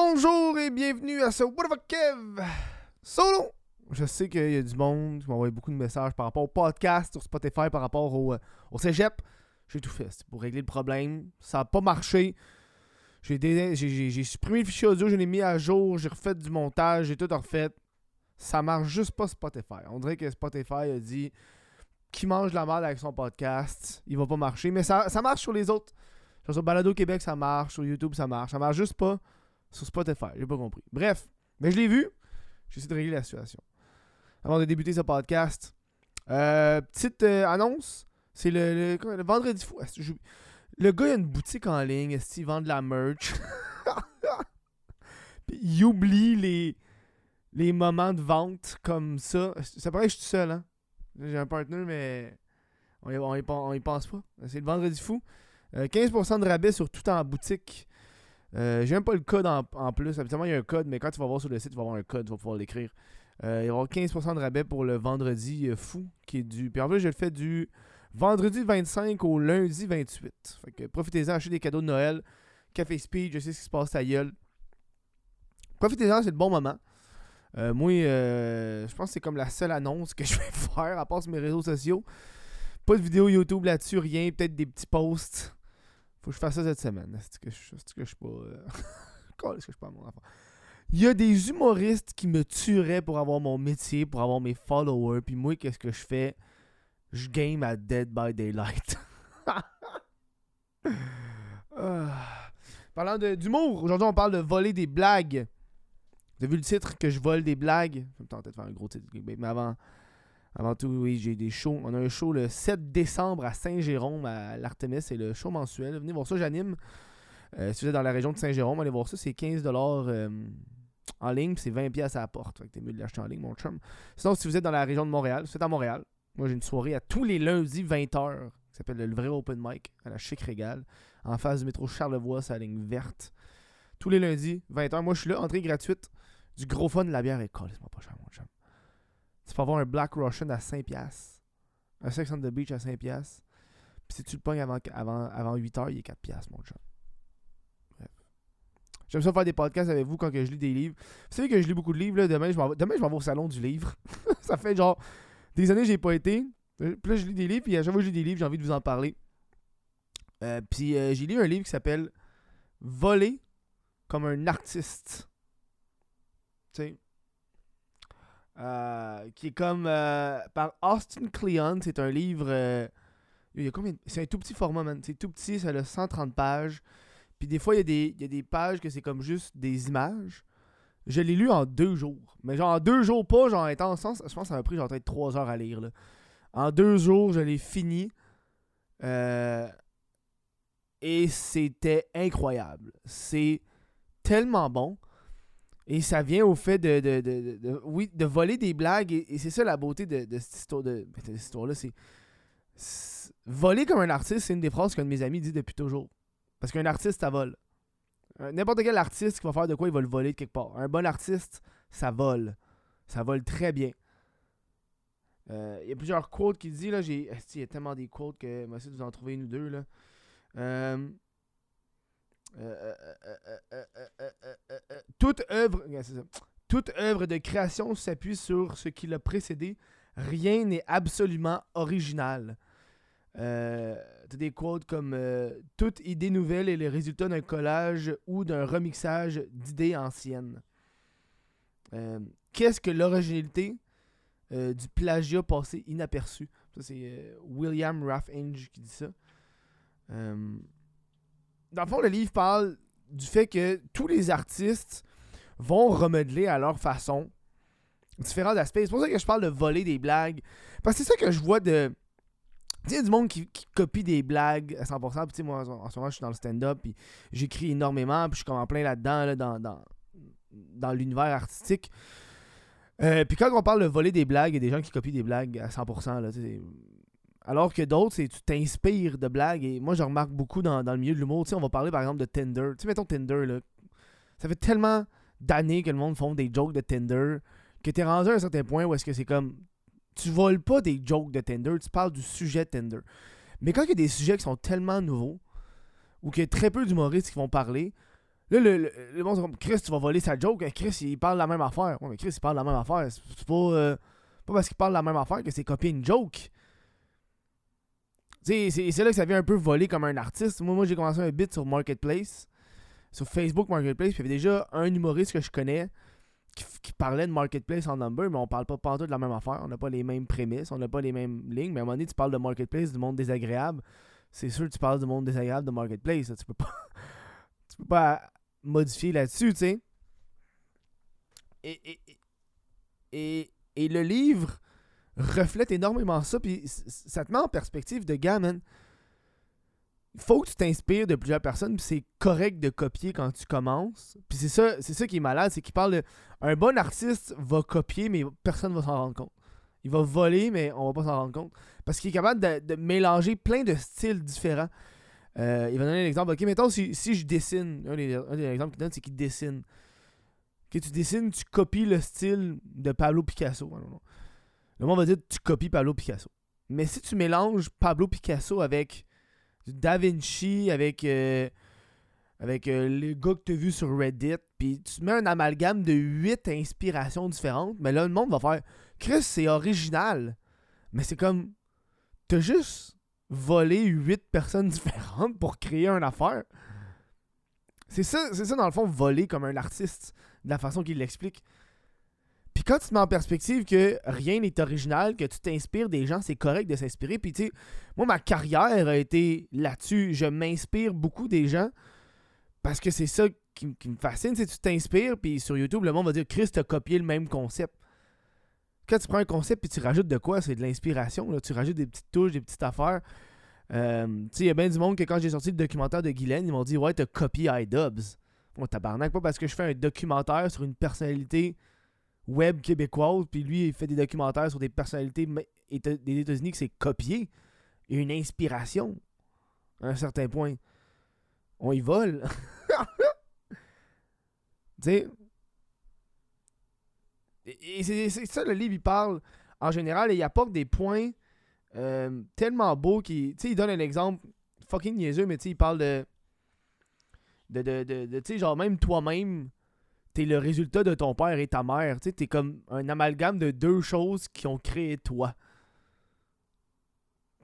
Bonjour et bienvenue à ce What the Kev solo. Je sais qu'il y a du monde qui m'envoie beaucoup de messages par rapport au podcast sur Spotify, par rapport au, euh, cégep. J'ai tout fait pour régler le problème. Ça n'a pas marché. J'ai supprimé le fichier audio, je l'ai mis à jour, j'ai refait du montage, j'ai tout refait. Ça marche juste pas Spotify. On dirait que Spotify a dit qui mange la merde avec son podcast, il va pas marcher. Mais ça, ça marche sur les autres. Sur Balado Québec, ça marche. Sur YouTube, ça marche. Ça marche juste pas sur Spotify. J'ai pas compris. Bref, mais je l'ai vu. J'ai essayé de régler la situation. Avant de débuter ce podcast, euh, petite euh, annonce. C'est le, vendredi fou. Le gars, a une boutique en ligne. Est-ce qu'il vend de la merch? Il oublie les, moments de vente comme ça. Ça paraît que je suis tout seul, hein? J'ai un partner, mais on y, on y pense pas. C'est le vendredi fou. Euh, 15% de rabais sur tout en boutique. Euh, J'ai même pas le code en, en plus. Habituellement, il y a un code, mais quand tu vas voir sur le site, tu vas avoir un code, tu vas pouvoir l'écrire. Euh, il va y avoir 15% de rabais pour le vendredi euh, fou qui est du. Puis en plus, je le fais du vendredi 25 au lundi 28. Fait que profitez-en, achetez des cadeaux de Noël. Café Speed, je sais ce qui se passe à gueule. Profitez-en, c'est le bon moment. Moi, je pense que c'est comme la seule annonce que je vais faire, à part sur mes réseaux sociaux. Pas de vidéo YouTube là-dessus, rien. Peut-être des petits posts. Je fasse ça cette semaine. C'est que je que suis pas. Euh... Calisse que je suis pas mon enfant? Il y a des humoristes qui me tueraient pour avoir mon métier, pour avoir mes followers. Puis moi, qu'est-ce que je fais? Je game à Dead by Daylight. Ah. Parlant d'humour, aujourd'hui on parle de voler des blagues. Vous avez vu le titre que je vole des blagues? Je me tentais de faire un gros titre, mais avant, avant tout, oui, j'ai des shows. On a un show le 7 décembre à Saint-Jérôme, à l'Artemis. C'est le show mensuel. Venez voir ça, j'anime. Euh, si vous êtes dans la région de Saint-Jérôme, allez voir ça. C'est 15$ euh, en ligne, c'est 20$ à la porte. T'es mieux de l'acheter en ligne, mon chum. Sinon, si vous êtes dans la région de Montréal, si vous êtes à Montréal, moi j'ai une soirée à tous les lundis 20h qui s'appelle le vrai open mic à la Chic Régal, en face du métro Charlevoix, c'est la ligne verte. Tous les lundis, 20h. Moi je suis là, entrée gratuite. Du gros fun, la bière est colle, c'est pas cher, mon chum. Tu peux avoir un Black Russian à 5$, un Sex on the Beach à 5$. Puis si tu le pognes avant, avant, avant 8h, il est 4$, mon. Bref. J'aime ça faire des podcasts avec vous quand que je lis des livres. Vous savez que je lis beaucoup de livres. Demain, je vais, demain, au salon du livre. ça fait genre des années que j'ai pas été. Puis là, je lis des livres, puis à chaque fois que je lis des livres, j'ai envie de vous en parler. Euh, puis euh, j'ai lu un livre qui s'appelle Voler comme un artiste. Tu sais. Euh, qui est comme euh, par Austin Kleon. C'est un livre. euh, il y a combien C'est un tout petit format, man. C'est tout petit, ça a 130 pages. Puis des fois, il y, a des- il y a des pages que c'est comme juste des images. Je l'ai lu en deux jours. Mais genre en deux jours, pas genre étant en sens. Je pense que ça m'a pris genre peut-être trois heures à lire. Là. En deux jours, je l'ai fini. Et c'était incroyable. C'est tellement bon. Et ça vient au fait de, de, de- de- oui, de voler des blagues. Et, c'est ça la beauté de, histoire ben, cette histoire-là. C'est, c'est- voler comme un artiste, c'est une des phrases qu'un de mes amis dit depuis toujours. Parce qu'un artiste, ça vole. N'importe quel artiste qui va faire de quoi, il va le voler de quelque part. Un bon artiste, ça vole. Ça vole très bien. Euh, Il y a plusieurs quotes qui disent, là, j'ai... Il y a tellement des quotes que vais essayer de vous en trouver une ou deux, là. Euh, toute œuvre, toute œuvre de création s'appuie sur ce qui l'a précédé. Rien n'est absolument original. des quotes comme toute idée nouvelle est le résultat d'un collage ou d'un remixage d'idées anciennes. Qu'est-ce que l'originalité du plagiat passé inaperçu c'est William Raff qui dit ça. Dans le fond, le livre parle du fait que tous les artistes vont remodeler à leur façon différents aspects. C'est pour ça que je parle de voler des blagues. Parce que c'est ça que je vois de. Tu sais, du monde qui, copie des blagues à 100%. Puis, tu sais, moi, en ce moment, je suis dans le stand-up. Puis, j'écris énormément. Puis, je suis comme en plein là-dedans, là, dans, l'univers artistique. Euh, puis, quand on parle de voler des blagues, il y a des gens qui copient des blagues à 100%. Là. Alors que d'autres, tu t'inspires de blagues. Et moi, je remarque beaucoup dans, dans le milieu de l'humour. Tu sais, on va parler par exemple de Tinder. Tu sais, mettons Tinder, là. Ça fait tellement d'années que le monde font des jokes de Tinder que t'es rendu à un certain point où est-ce que c'est comme tu voles pas des jokes de Tinder, tu parles du sujet Tinder. Mais quand il y a des sujets qui sont tellement nouveaux, ou qu'il y a très peu d'humoristes qui vont parler, Là, le, le, le monde, comme Chris, tu vas voler sa joke. Chris, il parle la même affaire. Ouais, mais Chris, il parle la même affaire. C'est pas, euh, pas parce qu'il parle la même affaire que c'est copier une joke. C'est là que ça vient un peu voler comme un artiste. Moi, moi j'ai commencé un bit sur Marketplace, sur Facebook Marketplace. Puis il y avait déjà un humoriste que je connais qui, qui parlait de Marketplace en number, mais on parle pas pantoute de la même affaire. On n'a pas les mêmes prémices, on n'a pas les mêmes lignes. Mais à un moment donné, tu parles de Marketplace, du monde désagréable. C'est sûr que tu parles du monde désagréable de Marketplace. Tu peux pas. tu peux pas modifier là-dessus, tu sais. Et, et, et, et le livre reflète énormément ça, puis ça te met en perspective de gars, man. Il faut que tu t'inspires de plusieurs personnes, puis c'est correct de copier quand tu commences. Puis c'est ça, c'est ça qui est malade, c'est qu'il parle de. Un bon artiste va copier, mais personne va s'en rendre compte. Il va voler, mais on va pas s'en rendre compte. Parce qu'il est capable de, mélanger plein de styles différents. Euh, il va donner un exemple. Ok, mettons, si, si je dessine, un des, exemples qu'il donne, c'est qu'il dessine. Que tu dessines, tu copies le style de Pablo Picasso. Non, non. Le monde va dire tu copies Pablo Picasso. Mais si tu mélanges Pablo Picasso avec Da Vinci, avec, euh, avec euh, les gars que tu as vus sur Reddit, puis tu mets un amalgame de 8 inspirations différentes, mais là, le monde va faire Chris, c'est original. Mais c'est comme. T'as juste volé 8 personnes différentes pour créer une affaire. C'est ça, c'est ça, dans le fond, voler comme un artiste, de la façon qu'il l'explique. Puis quand tu mets en perspective que rien n'est original, que tu t'inspires des gens, c'est correct de s'inspirer. Puis tu sais, moi, ma carrière a été là-dessus. Je m'inspire beaucoup des gens parce que c'est ça qui, me fascine. C'est tu t'inspires, puis sur YouTube, le monde va dire Chris, t'as copié le même concept. Quand tu prends un concept puis tu rajoutes de quoi, c'est de l'inspiration. Tu rajoutes des petites touches, des petites affaires. Euh, tu sais, il y a bien du monde que quand j'ai sorti le documentaire de Guylaine, ils m'ont dit Ouais, t'as copié iDubbbz. Moi, tabarnak, pas parce que je fais un documentaire sur une personnalité web québécoise, puis lui, il fait des documentaires sur des personnalités des États-Unis que c'est copié. Une inspiration à un certain point. On y vole. tu sais? Et, c'est ça, le livre, il parle en général, il apporte des points euh, tellement beaux qui. Tu sais, il donne un exemple fucking niaiseux, mais tu sais, il parle de. De, de, de, de- tu sais, genre, même toi-même, t'es le résultat de ton père et ta mère. Tu t'es comme un amalgame de deux choses qui ont créé toi.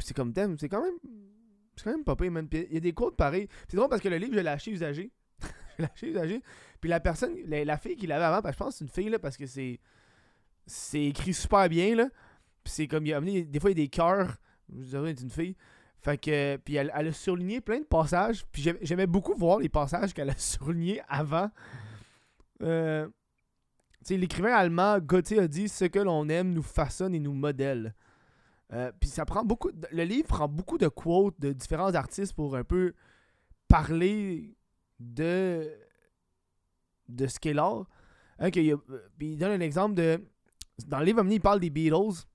C'est comme thème, c'est quand même. C'est quand même pas pire, il y a des quotes pareils. C'est drôle parce que le livre, je l'ai acheté usagé. je usagé. Puis la personne, la, fille qui l'avait avant, je pense que c'est une fille, là, parce que c'est. C'est écrit super bien, là. Puis c'est comme, il a amené, des fois, il y a des cœurs. Je dirais, c'est une fille. Fait que, puis elle, elle a surligné plein de passages. Puis j'aim- j'aimais beaucoup voir les passages qu'elle a surlignés avant. Euh, l'écrivain allemand Gauthier a dit Ce que l'on aime nous façonne et nous modèle. Euh, puis ça prend beaucoup. le livre prend beaucoup de quotes de différents artistes pour un peu parler de de ce qu'est l'art. Qu'il y a- euh, puis il donne un exemple de. Dans le livre, il parle des Beatles.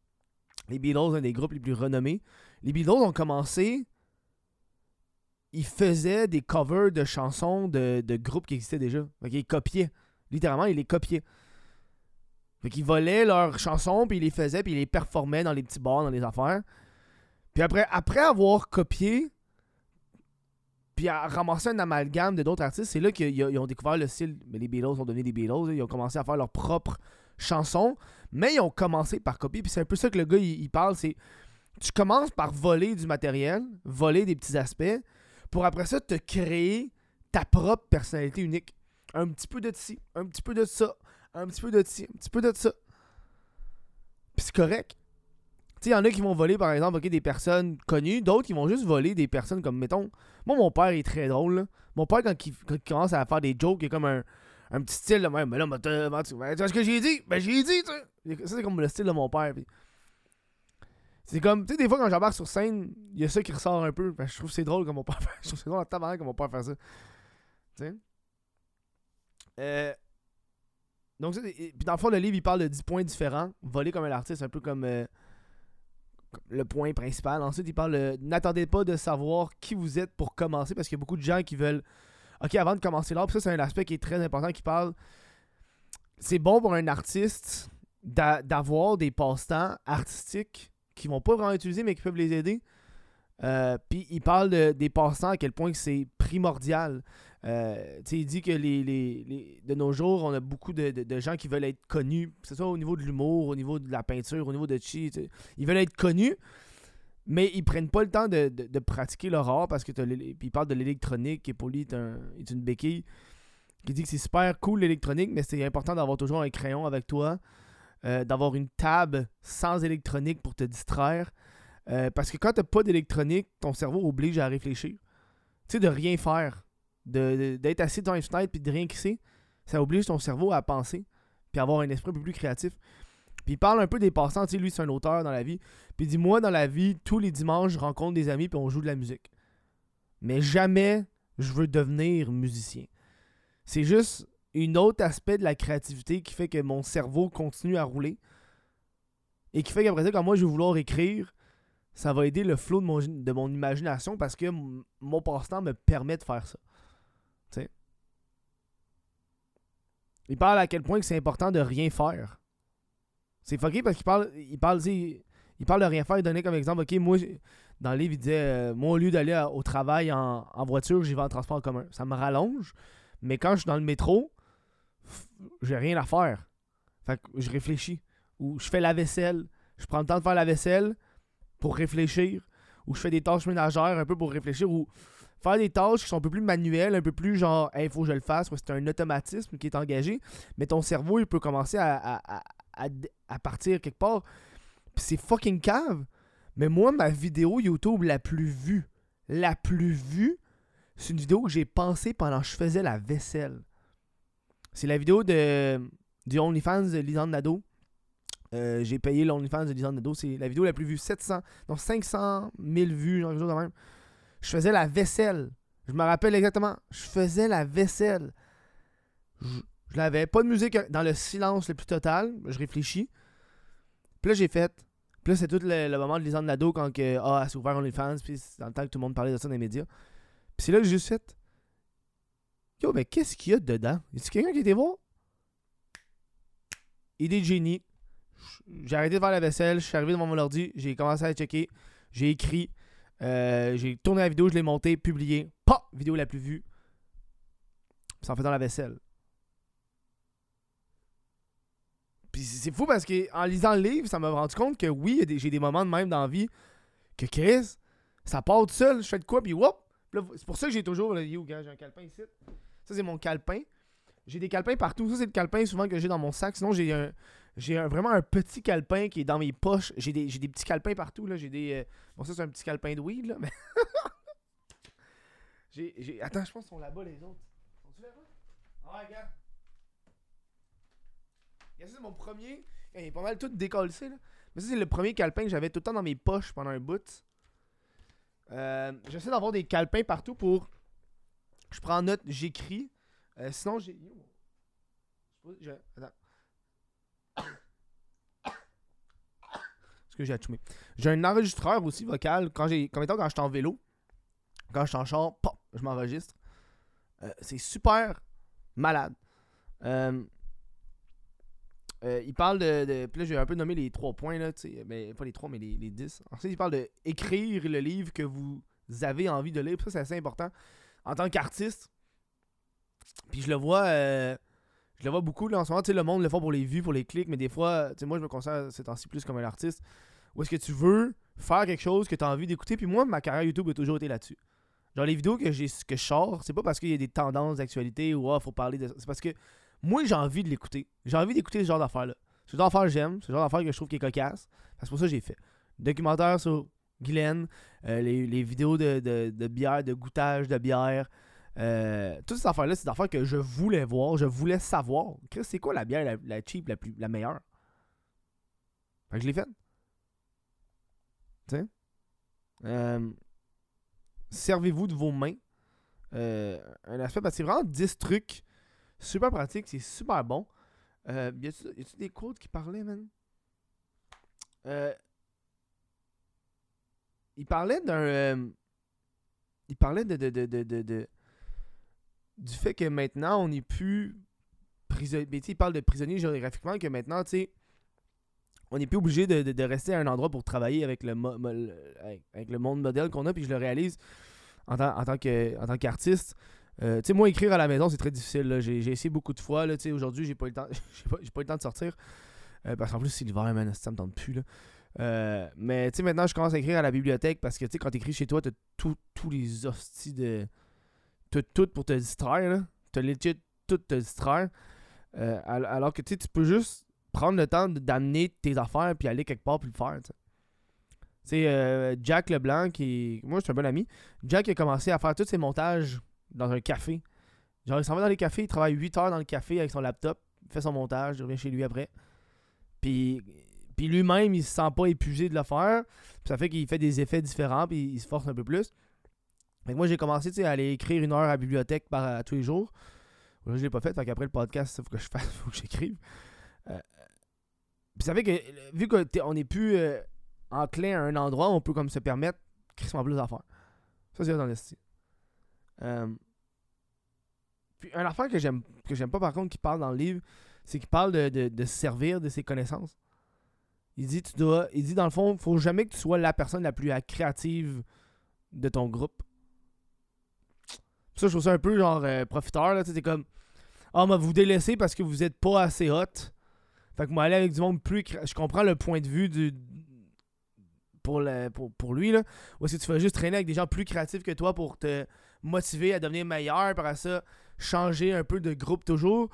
Les Beatles, un des groupes les plus renommés. Les Beatles ont commencé. Ils faisaient des covers de chansons de, groupes qui existaient déjà. Fait qu'ils copiaient. Littéralement, ils les copiaient. Fait qu'ils volaient leurs chansons, puis ils les faisaient, puis ils les performaient dans les petits bars, dans les affaires. Puis après, après avoir copié, puis à ramasser un amalgame de d'autres artistes, c'est là qu'ils ils ont découvert le style. Mais les Beatles sont devenus des Beatles. là. Ils ont commencé à faire leurs propres chansons, mais ils ont commencé par copier. Puis c'est un peu ça que le gars il, il parle. C'est tu commences par voler du matériel, voler des petits aspects, pour après ça te créer ta propre personnalité unique. Un petit peu de ci, un petit peu de ça, un petit peu de ci, un petit peu de ça. Puis c'est correct. Tu sais, il y en a qui vont voler, par exemple, des personnes connues, d'autres qui vont juste voler des personnes comme, mettons, moi, mon père est très drôle, là. Mon père, quand il, commence à faire des jokes, il a comme un, un petit style, là, mais là, mais tu ce que j'ai dit? Ben, j'ai dit, tu sais. Ça, c'est comme le style de mon père. C'est comme, tu sais, des fois, quand j'embarque sur scène, il y a ça qui ressort un peu. Ben, je trouve c'est drôle comme mon père. Je trouve c'est drôle tabarnak comme mon père fait ça. Tu sais? Euh, donc, ça, puis dans le fond, le livre, il parle de 10 points différents. Voler comme un artiste, un peu comme euh, comme le point principal. Ensuite, il parle de n'attendez pas de savoir qui vous êtes pour commencer parce qu'il y a beaucoup de gens qui veulent. Ok, avant de commencer l'art, ça, c'est un aspect qui est très important qui parle. C'est bon pour un artiste d'a- d'avoir des passe-temps artistiques qui vont pas vraiment utiliser mais qui peuvent les aider. Euh, puis il parle de- des passe-temps à quel point c'est primordial. Euh, il dit que les, les- les- de nos jours, on a beaucoup de, de- gens qui veulent être connus, que ce soit au niveau de l'humour, au niveau de la peinture, au niveau de chi. Ils veulent être connus, mais ils prennent pas le temps de, de- pratiquer leur art parce que il parle de l'électronique pour lui est, un- est une béquille. Qui dit que c'est super cool l'électronique, mais c'est important d'avoir toujours un crayon avec toi, euh, d'avoir une table sans électronique pour te distraire. Euh, parce que quand t'as pas d'électronique, ton cerveau oblige à réfléchir. Tu sais, de rien faire. De- D'être assis dans une fenêtre puis de rien sait, ça oblige ton cerveau à penser puis avoir un esprit un peu plus créatif. Puis il parle un peu des passants, tu sais, lui c'est un auteur dans la vie. Puis il dit moi dans la vie, tous les dimanches, je rencontre des amis puis on joue de la musique. Mais jamais je veux devenir musicien. C'est juste un autre aspect de la créativité qui fait que mon cerveau continue à rouler et qui fait qu'après ça, quand moi je vais vouloir écrire, ça va aider le flow de mon, de mon imagination parce que mon passe-temps me permet de faire ça. Il parle à quel point que c'est important de rien faire. C'est fucké parce qu'il parle, il parle, il parle de rien faire. Il donnait comme exemple, ok, moi, dans le livre, il disait, euh, moi, au lieu d'aller à- au travail en, en voiture, j'y vais en transport en commun. Ça me rallonge, mais quand je suis dans le métro, j'ai rien à faire. Fait que je réfléchis. Ou je fais la vaisselle. Je prends le temps de faire la vaisselle pour réfléchir. Ou je fais des tâches ménagères un peu pour réfléchir. Ou faire des tâches qui sont un peu plus manuelles, un peu plus genre, il faut que je le fasse. c'est un automatisme qui est engagé. Mais ton cerveau, il peut commencer à, partir quelque part. Puis c'est fucking cave. Mais moi, ma vidéo YouTube la plus vue, la plus vue, c'est une vidéo que j'ai pensée pendant que je faisais la vaisselle. C'est la vidéo de du OnlyFans de Lisanne Nadeau. Euh, j'ai payé l'OnlyFans de Lisanne Nadeau. C'est la vidéo la plus vue. 700, non 500 000 vues, quelque chose de même. Je faisais la vaisselle. Je me rappelle exactement. Je faisais la vaisselle. Je, l'avais. Pas de musique dans le silence le plus total. Je réfléchis. Puis là, j'ai fait. Puis là, c'est tout le, moment de Lisanne Nadeau quand que, ah, elle s'est ouvert OnlyFans. Puis c'est dans le temps que tout le monde parlait de ça dans les médias. Puis c'est là que j'ai juste fait. Yo, mais qu'est-ce qu'il y a dedans? Y a quelqu'un qui était voir? Idée de génie. J'ai arrêté de faire la vaisselle, je suis arrivé devant mon ordi, j'ai commencé à checker, j'ai écrit, euh, j'ai tourné la vidéo, je l'ai montée, publié. Pas vidéo la plus vue. C'est en faisant la vaisselle. Puis c'est fou parce que en lisant le livre, ça m'a rendu compte que oui, j'ai des moments de même dans la vie que Chris, ça part tout seul, je fais de quoi, puis whoop! C'est pour ça que j'ai toujours. Gars, j'ai un calepin ici. Ça, c'est mon calepin. J'ai des calepins partout. Ça, c'est le calepin souvent que j'ai dans mon sac. Sinon, j'ai un. J'ai vraiment un petit calepin qui est dans mes poches. J'ai des, des petits calepins partout. Là. J'ai des. euh, Bon, ça, c'est un petit calepin de weed, là. Mais... Attends, je pense qu'ils sont là-bas, les autres. Sont-ils là-bas? Ah, regarde. C'est mon premier. Il est pas mal tout décollé, là. Mais ça, c'est le premier calepin que j'avais tout le temps dans mes poches pendant un bout. Euh, J'essaie d'avoir des calepins partout pour. Je prends note, j'écris. Euh, sinon, j'ai- Attends. Que j'ai? J'ai un enregistreur aussi vocal. Quand j'ai. Comme étant quand je suis en vélo. Quand je suis en char, pop, je m'enregistre. Euh, c'est super malade. Euh, euh, il parle de, Puis là, j'ai un peu nommé les trois points, là, tu sais. Mais pas les trois, mais les, les dix. Ensuite, il parle de écrire le livre que vous avez envie de lire. Ça, c'est assez important. En tant qu'artiste, puis je le vois. je le vois beaucoup là, en ce moment, tu sais, le monde le fait pour les vues, pour les clics, mais des fois, tu sais, moi je me considère ces temps-ci plus comme un artiste. Où est-ce que tu veux faire quelque chose que tu as envie d'écouter, puis moi, ma carrière YouTube a toujours été là-dessus. Genre les vidéos que j'ai que je sors, c'est pas parce qu'il y a des tendances d'actualité ou ah, faut parler de ça. C'est parce que moi j'ai envie de l'écouter. J'ai envie d'écouter ce genre d'affaires-là. Ce genre d'affaires que j'aime, ce genre d'affaires que je trouve qui est cocasse. C'est pour ça que j'ai fait. Documentaire sur Guylaine, euh, les, les vidéos de, de, de bière, de goûtage de bière. Euh, toutes ces affaires-là, c'est des affaires que je voulais voir, je voulais savoir. Chris, c'est quoi la bière la, la cheap, la, plus, la meilleure? Fait que je l'ai faite. Euh, Servez-vous de vos mains. Euh, un aspect, parce que c'est vraiment 10 trucs super pratiques, c'est super bon. Euh, y a-tu des quotes qui parlaient, man? Euh, il parlait d'un. il parlait de, du fait que maintenant, on n'est plus prisonnier. Il parle de prisonnier géographiquement, que maintenant, tu sais, on n'est plus obligé de, rester à un endroit pour travailler avec le, avec, le monde modèle qu'on a. Puis je le réalise en tant, qu'artiste. Euh, tu sais, moi, écrire à la maison, c'est très difficile. J'ai essayé beaucoup de fois. Aujourd'hui, j'ai pas, eu le temps- pas, eu le temps de sortir. Euh, parce qu'en plus, c'est l'hiver, man, ça me tente plus. Là. Euh, mais tu sais, maintenant, je commence à écrire à la bibliothèque parce que tu sais, quand t'écris chez toi, t'as tous les hosties de. T'as tout pour te distraire. là. T'as legit tout te distraire. Al- alors que tu sais, tu peux juste prendre le temps d'amener tes affaires puis aller quelque part puis le faire. tu sais. Tu sais, euh, Jack Leblanc, qui moi je suis un bon ami, Jack a commencé à faire tous ses montages dans un café. Genre, il s'en va dans les cafés, il travaille 8 heures dans le café avec son laptop, il fait son montage, il revient chez lui après. Puis, puis lui-même, il se sent pas épuisé de le faire. Puis ça fait qu'il fait des effets différents, puis il se force un peu plus. Fait que moi, j'ai commencé à aller écrire une heure à la bibliothèque par, tous les jours. Je l'ai pas fait, fait qu'après le podcast, il faut que je fasse, faut que j'écrive. Euh, ça fait que, vu qu'on n'est plus euh, enclin à un endroit, on peut comme se permettre crissement plus d'affaires. Ça, c'est dans le style. Euh, puis une affaire que j'aime que j'aime pas par contre qui parle dans le livre, c'est qu'il parle de, de, se servir de ses connaissances. Il dit tu dois. Il dit dans le fond, faut jamais que tu sois la personne la plus créative de ton groupe. Ça, je trouve ça un peu genre euh, profiteur, là. Comme. Ah, mais vous délaissez parce que vous êtes pas assez hot. Fait que moi, aller avec du monde plus. Je comprends le point de vue du. Pour, le, pour, pour lui, là. Ou est-ce que tu vas juste traîner avec des gens plus créatifs que toi pour te motiver à devenir meilleur, par ça, changer un peu de groupe toujours?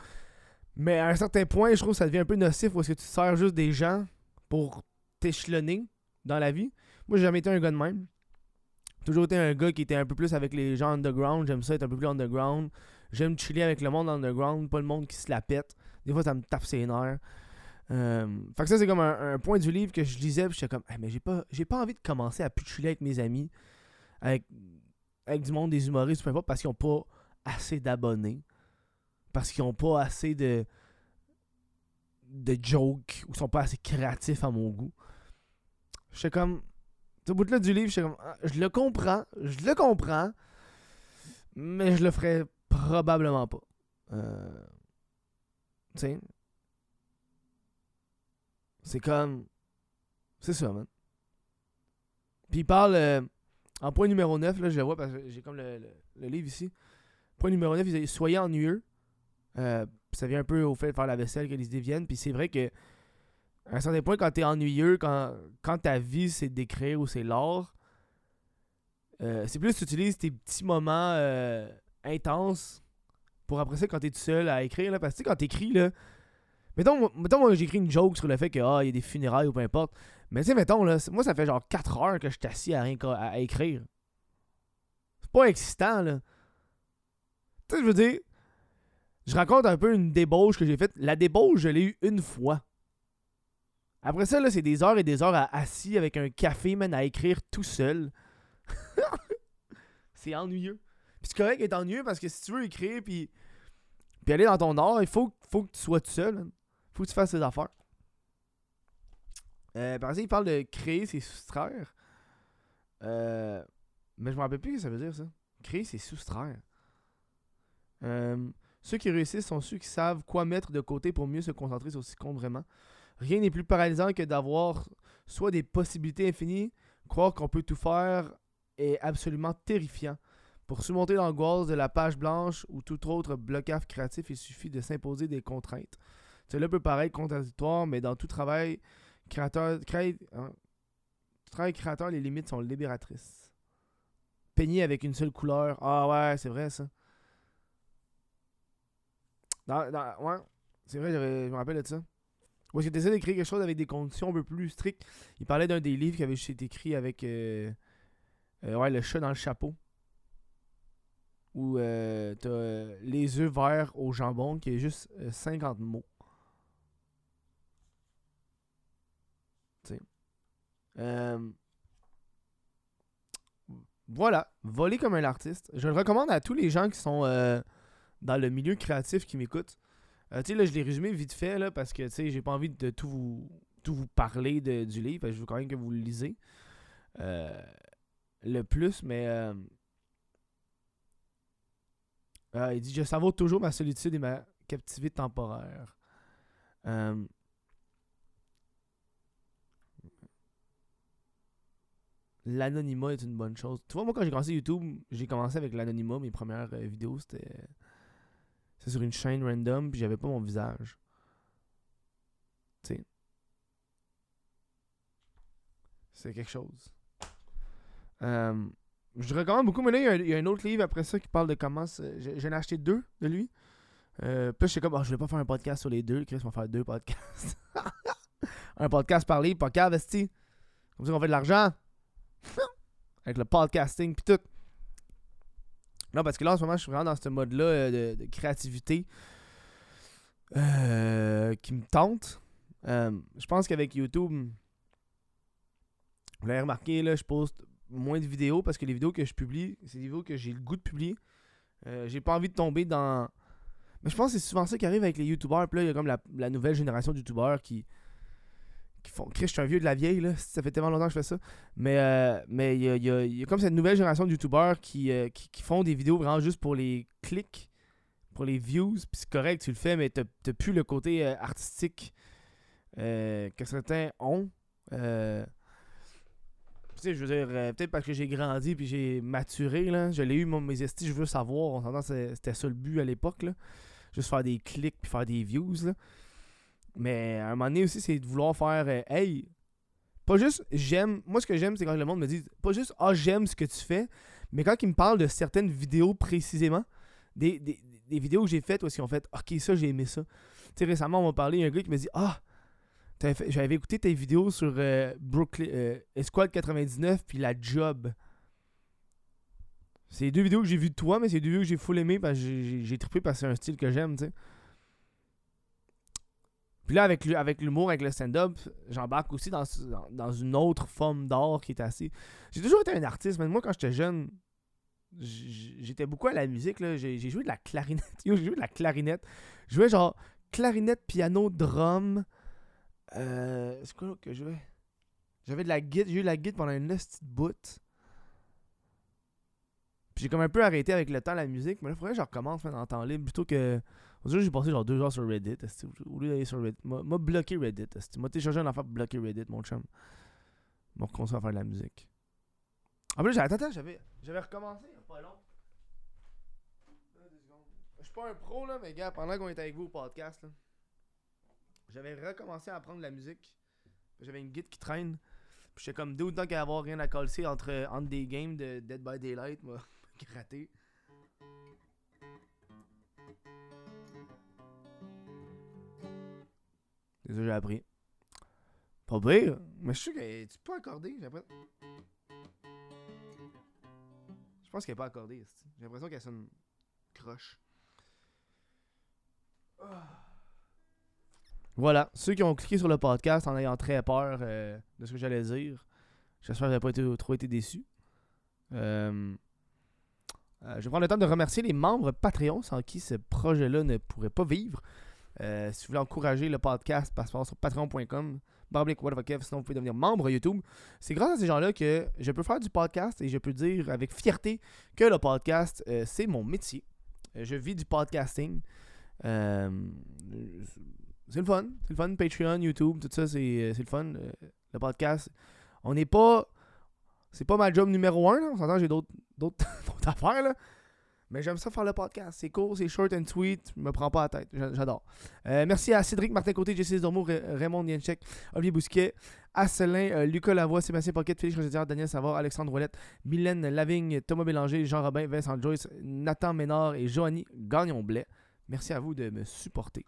Mais à un certain point, je trouve que ça devient un peu nocif où est-ce que tu sers juste des gens pour t'échelonner dans la vie. Moi, j'ai jamais été un gars de même. Toujours été un gars qui était un peu plus avec les gens underground. J'aime ça être un peu plus underground. J'aime chiller avec le monde underground, pas le monde qui se la pète. Des fois, ça me tape ses nerfs. Euh, fait que ça, c'est comme un, point du livre que je lisais. Puis j'étais comme, Hey, mais j'ai pas, j'ai pas envie de commencer à chiller avec mes amis, avec, avec du monde, des humoristes, peu importe, parce qu'ils ont pas assez d'abonnés. Parce qu'ils ont pas assez de, de jokes ou sont pas assez créatifs à mon goût. J'étais comme. Au bout de là du livre, j'étais comme. ah, Je le comprends, je le comprends, mais je le ferais probablement pas. Euh, tu sais. C'est comme. C'est ça, man. Puis il parle. euh, en point numéro 9, là, je le vois parce que j'ai comme le, le- livre ici. Point numéro 9, il Soyez ennuyeux. Euh, ça vient un peu au fait de faire la vaisselle que les idées viennent. Puis c'est vrai que. À un certain point, quand t'es ennuyeux, quand, quand ta vie c'est d'écrire ou c'est l'art, euh, c'est plus tu utilises tes petits moments intenses pour après ça quand t'es tout seul à écrire. Là, parce que quand t'écris, là. Mettons, moi- j'écris une joke sur le fait que ah, il y a des funérailles ou peu importe. Mais tu sais, mettons, là, moi ça fait genre 4 heures que je suis assis à rien à, écrire. C'est pas excitant, là. Tu sais, je veux dire, je raconte un peu une débauche que j'ai faite. La débauche, je l'ai eue une fois. Après ça, là, c'est des heures et des heures à, assis avec un café, man, à écrire tout seul. c'est ennuyeux. Puis c'est correct d'être ennuyeux parce que si tu veux écrire puis, puis aller dans ton art, il faut, faut que tu sois tout seul. Faut que tu fasses tes affaires. Euh, par exemple, il parle de créer, c'est soustraire. Euh, mais je me rappelle plus ce que ça veut dire ça. Créer, c'est soustraire. Euh, ceux qui réussissent sont ceux qui savent quoi mettre de côté pour mieux se concentrer sur ce qui compte vraiment. Rien n'est plus paralysant que d'avoir soit des possibilités infinies, croire qu'on peut tout faire est absolument terrifiant. Pour surmonter l'angoisse de la page blanche ou tout autre blocage créatif, il suffit de s'imposer des contraintes. Cela peut paraître contradictoire, mais dans tout travail créateur, cré- hein, travail créateur, les limites sont libératrices. Peigner avec une seule couleur. Ah ouais, c'est vrai ça. Ouais, c'est vrai, je me rappelle de ça. Ou est-ce que tu essaies d'écrire quelque chose avec des conditions un peu plus strictes? Il parlait d'un des livres qui avait été écrit avec euh, euh, ouais, le chat dans le chapeau. Où euh, t'as les œufs verts au jambon qui est juste euh, 50 mots. Tu sais. Euh, voilà, voler comme un artiste. Je le recommande à tous les gens qui sont euh, dans le milieu créatif qui m'écoutent. Euh, tu sais, là, je l'ai résumé vite fait, là, parce que, tu sais, j'ai pas envie de tout vous, tout vous parler de- du livre. Je veux quand même que vous le lisez. le plus, mais... il dit « Je savoure toujours ma solitude et ma captivité temporaire. L'anonymat est une bonne chose. Tu vois, moi, quand j'ai commencé YouTube, j'ai commencé avec l'anonymat. Mes premières euh, vidéos, c'était. C'est sur une chaîne random, puis j'avais pas mon visage. Tu sais? C'est quelque chose. Euh, je recommande beaucoup, mais là, il y, a, un autre livre après ça qui parle de comment. J'en ai acheté deux de lui. Euh, puis j'étais comme, Ah, je vais pas faire un podcast sur les deux. Chris, on va faire deux podcasts. un podcast par livre, podcast investi. Comme ça qu'on fait de l'argent. Avec le podcasting, puis tout. Non, parce que là, en ce moment, je suis vraiment dans ce mode-là euh, de, créativité euh, qui me tente. Euh, je pense qu'avec YouTube, vous l'avez remarqué, là, je poste moins de vidéos parce que les vidéos que je publie, c'est des vidéos que j'ai le goût de publier. J'ai pas envie de tomber dans. Mais je pense que c'est souvent ça qui arrive avec les YouTubeurs. Puis là, il y a comme la, la nouvelle génération de YouTubeurs qui, qui font. Chris, je suis un vieux de la vieille, là. Ça fait tellement longtemps que je fais ça. Mais euh, mais il y a, y a- comme cette nouvelle génération de YouTubeurs qui, euh, qui, qui font des vidéos vraiment juste pour les clics, pour les views. Puis c'est correct, tu le fais, mais t'as t'as plus le côté euh, artistique que certains ont. Tu sais, je veux dire, peut-être parce que j'ai grandi puis j'ai maturé, là. Je l'ai eu, moi, mes estis, je veux savoir. On s'entend, c'était ça le but à l'époque, là. Juste faire des clics puis faire des views, là. Mais à un moment donné aussi, c'est de vouloir faire, euh, hey, pas juste j'aime. Moi, ce que j'aime, c'est quand le monde me dit, pas juste, ah, j'aime ce que tu fais, mais quand ils me parlent de certaines vidéos précisément, des, des, des vidéos que j'ai faites où ils ont fait, ok, ça, j'ai aimé ça. Tu sais, récemment, on m'a parlé, il y a un gars qui m'a dit, ah, J'avais écouté tes vidéos sur euh, Brooklyn, euh, Esquad 99 puis La Job. C'est deux vidéos que j'ai vues de toi, mais c'est deux vidéos que j'ai full aimé parce que j'ai trippé parce que c'est un style que j'aime, tu sais. Puis là, avec, l'hu- avec l'humour, avec le stand-up, j'embarque aussi dans, dans, une autre forme d'art qui est assez. J'ai toujours été un artiste, mais moi, quand j'étais jeune, j'étais beaucoup à la musique. J'ai joué de la clarinette. J'ai joué de la clarinette. Je jouais genre clarinette, piano, drum. Euh, c'est quoi que je jouais? J'avais de la guide, j'ai eu de la guide pendant une petite bout. Puis j'ai comme un peu arrêté avec le temps la musique, mais là, il faudrait que je recommence en temps libre plutôt que. J'ai passé genre deux heures sur Reddit. Au lieu d'aller sur Reddit. M'a bloqué Reddit. M'a téléchargé un affaire pour bloquer Reddit, mon chum? M'a recommencé à faire de la musique. En plus, attends, attends, j'avais, recommencé il y a pas long. Je suis pas un pro, là, mais gars, pendant qu'on était avec vous au podcast, là, j'avais recommencé à apprendre la musique. J'avais une guide qui traîne. Puis j'étais comme deux temps qu'à avoir rien à coller entre, entre des games de Dead by Daylight, moi. Que j'ai appris. Pas pire, mais je suis sûr que tu peux accorder, j'ai l'impression. Je pense qu'elle est pas accordée, j'ai l'impression qu'elle sonne croche. Voilà, ceux qui ont cliqué sur le podcast en ayant très peur euh, de ce que j'allais dire, j'espère que vous pas trop été déçus. Euh, euh, je vais prendre le temps de remercier les membres Patreon sans qui ce projet-là ne pourrait pas vivre. Euh, si vous voulez encourager le podcast, passez sur patreon.com. Sinon vous pouvez devenir membre YouTube. C'est grâce à ces gens-là que je peux faire du podcast et je peux dire avec fierté que le podcast, euh, c'est mon métier. Euh, je vis du podcasting. C'est le fun. C'est le fun. Patreon, YouTube, tout ça, c'est le fun. Le podcast. On n'est pas. C'est pas ma job numéro un. On s'entend, j'ai d'autres affaires. Là. Mais j'aime ça faire le podcast. C'est court, c'est short and sweet. Je me prends pas la tête. J'a- J'adore. Euh, merci à Cédric Martin Côté, Jesse Dormo, Ray- Raymond Nienchek, Olivier Bousquet, Asselin, euh, Lucas Lavoie, Sébastien Pocket, Félix Rosière, Daniel Savard, Alexandre Ouellette, Mylène Lavigne, Thomas Bélanger, Jean Robin, Vincent Joyce, Nathan Ménard et Joanie Gagnon-Blais. Merci à vous de me supporter.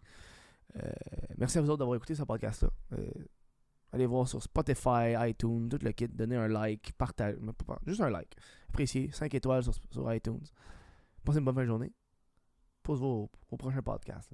Euh, merci à vous autres d'avoir écouté ce podcast-là. Euh, allez voir sur Spotify, iTunes, tout le kit. Donnez un like, partagez. Juste un like. Appréciez. 5 étoiles sur iTunes. Passez une bonne fin de journée. Pause vos, au prochain podcast.